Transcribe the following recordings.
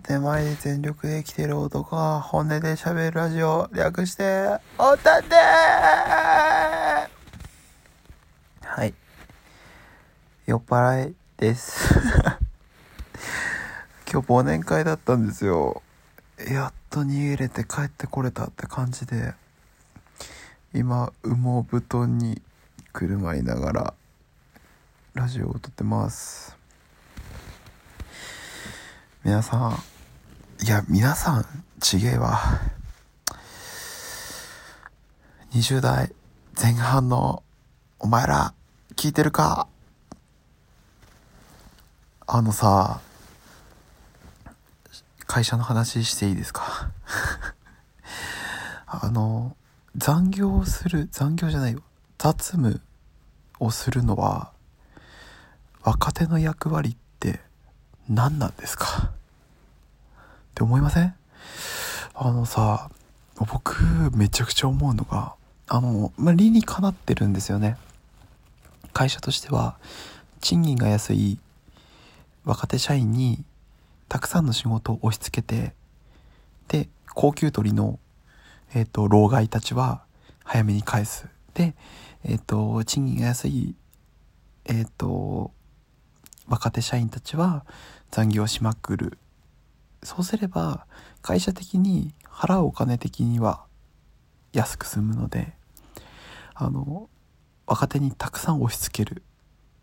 建前で全力で生きてる男が本音で喋るラジオ略しておたてはい。酔っ払いです。今日忘年会だったんですよ。やっと逃げれて帰ってこれたって感じで今羽毛布団にくるまりながらラジオを撮ってます。皆さんいや皆さんちげえわ。20代前半のお前ら聞いてるか？あのさ会社の話していいですか？あの残業をする残業じゃないよ。雑務をするのは若手の役割っ何なんですか？って思いません？あのさ僕めちゃくちゃ思うのがあの、まあ、理にかなってるんですよね。会社としては賃金が安い若手社員にたくさんの仕事を押し付けてで高級取りの、えーと、老害たちは早めに返す。で、えーと、賃金が安い、えーと若手社員たちは残業しまくる。そうすれば会社的に払うお金的には安く済むのであの若手にたくさん押し付ける。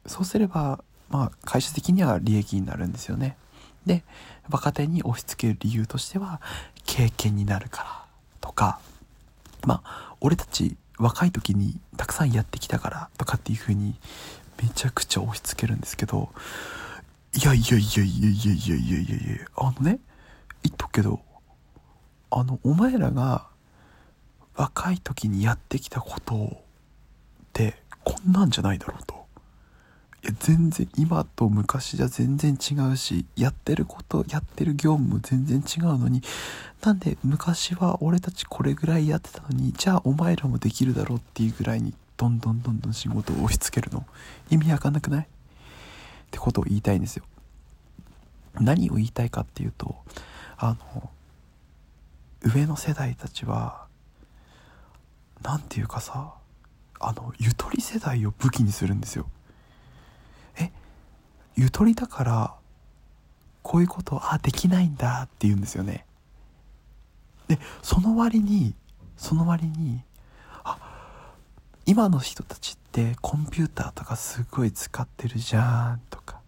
そうすればまあ会社的には利益になるんですよね。で若手に押し付ける理由としては経験になるからとかまあ俺たち若い時にたくさんやってきたからとかっていう風にめちゃくちゃ押し付けるんですけどいやいやいやいやいやいやいやいやいやあのね言っとくけどあのお前らが若い時にやってきたことってこんなんじゃないだろうと。いや全然今と昔じゃ全然違うしやってることやってる業務も全然違うのになんで昔は俺たちこれぐらいやってたのにじゃあお前らもできるだろうっていうぐらいにどんどんどんどん仕事を押し付けるの意味わかんなくない？ってことを言いたいんですよ。何を言いたいかっていうとあの上の世代たちは何て言うかさあのゆとり世代を武器にするんですよ。えゆとりだからこういうことあできないんだって言うんですよね。でその割にその割に今の人たちってコンピューターとかすごい使ってるじゃんとか。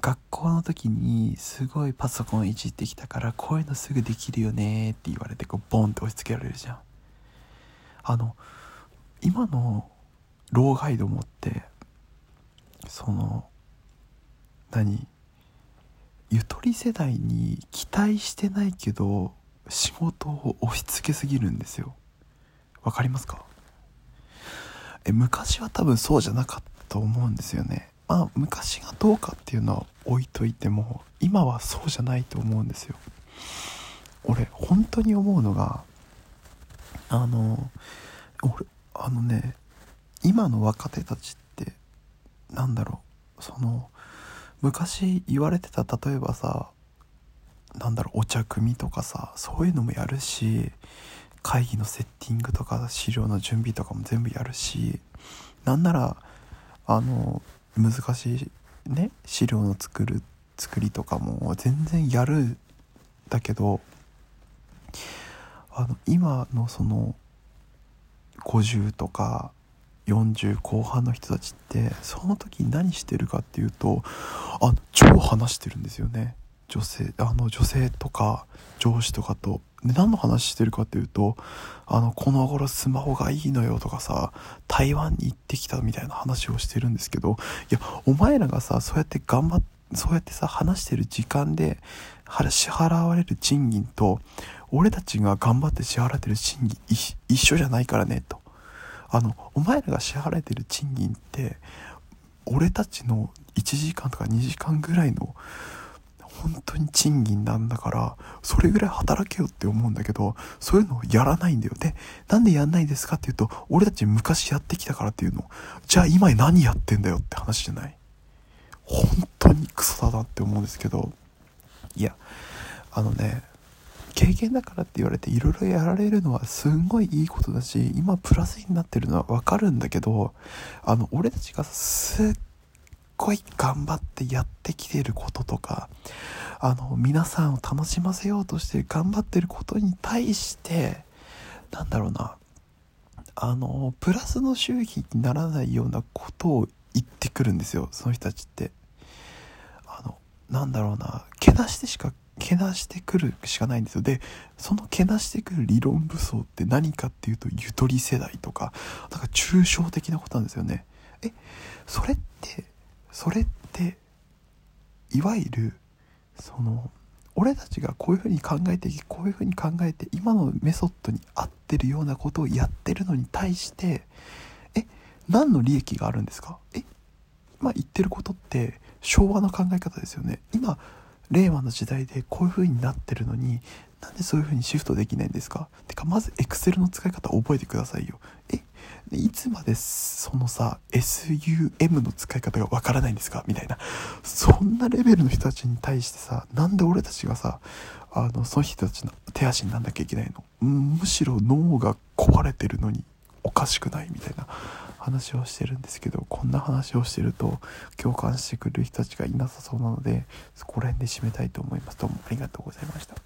学校の時にすごいパソコンいじってきたからこういうのすぐできるよねって言われてこうボンって押し付けられるじゃん。あの今の老害どもってその何ゆとり世代に期待してないけど仕事を押し付けすぎるんですよ。わかりますか？え昔は多分そうじゃなかったと思うんですよね。まあ昔がどうかっていうのは置いといても今はそうじゃないと思うんですよ。俺本当に思うのがあの俺あのね今の若手たちってなんだろうその昔言われてた例えばさなんだろうお茶組とかさそういうのもやるし会議のセッティングとか資料の準備とかも全部やるしなんならあの難しいね資料の作る作りとかも全然やるんだけどあの今のその50とか40後半の人たちってその時に何してるかっていうとあ超話してるんですよね。女性あの女性とか上司とかと。で何の話してるかっていうとあのこの頃スマホがいいのよとかさ台湾に行ってきたみたいな話をしてるんですけどいやお前らがさそうやって頑張っそうやってさ話してる時間で支払われる賃金と俺たちが頑張って支払ってる賃金一緒じゃないからねと。あのお前らが支払えてる賃金って俺たちの1時間とか2時間ぐらいの本当に賃金なんだからそれぐらい働けよって思うんだけどそういうのをやらないんだよ。でなんでやんないんですかっていうと俺たち昔やってきたからっていうの。じゃあ今何やってんだよって話じゃない。本当にクソだなって思うんですけど。いやあのね経験だからって言われていろいろやられるのはすんごいいいことだし今プラスになってるのはわかるんだけどあの俺たちがすっごい頑張ってやってきてることとかあの皆さんを楽しませようとして頑張ってることに対してなんだろうなあのプラスの収益にならないようなことを言ってくるんですよその人たちって。あのなんだろうなけなしてしかけなしてくるしかないんですよ。でそのけなしてくる理論武装って何かっていうとゆとり世代とかなんか抽象的なことなんですよね。えそれってそれっていわゆるその俺たちがこういうふうに考えてこういうふうに考えて今のメソッドに合ってるようなことをやってるのに対してえ何の利益があるんですか？え今言ってることって昭和の考え方ですよね。今令和の時代でこういう風になってるのになんでそういう風にシフトできないんですか？てかまず Excel の使い方覚えてくださいよ。えいつまでそのさ SUM の使い方がわからないんですか？みたいな。そんなレベルの人たちに対してさなんで俺たちがさあのその人たちの手足になんなきゃいけないの？むしろ脳が壊れてるのにおかしくない？みたいな。話をしてるんですけどこんな話をしてると共感してくれる人たちがいなさそうなのでそこら辺で締めたいと思います。どうもありがとうございました。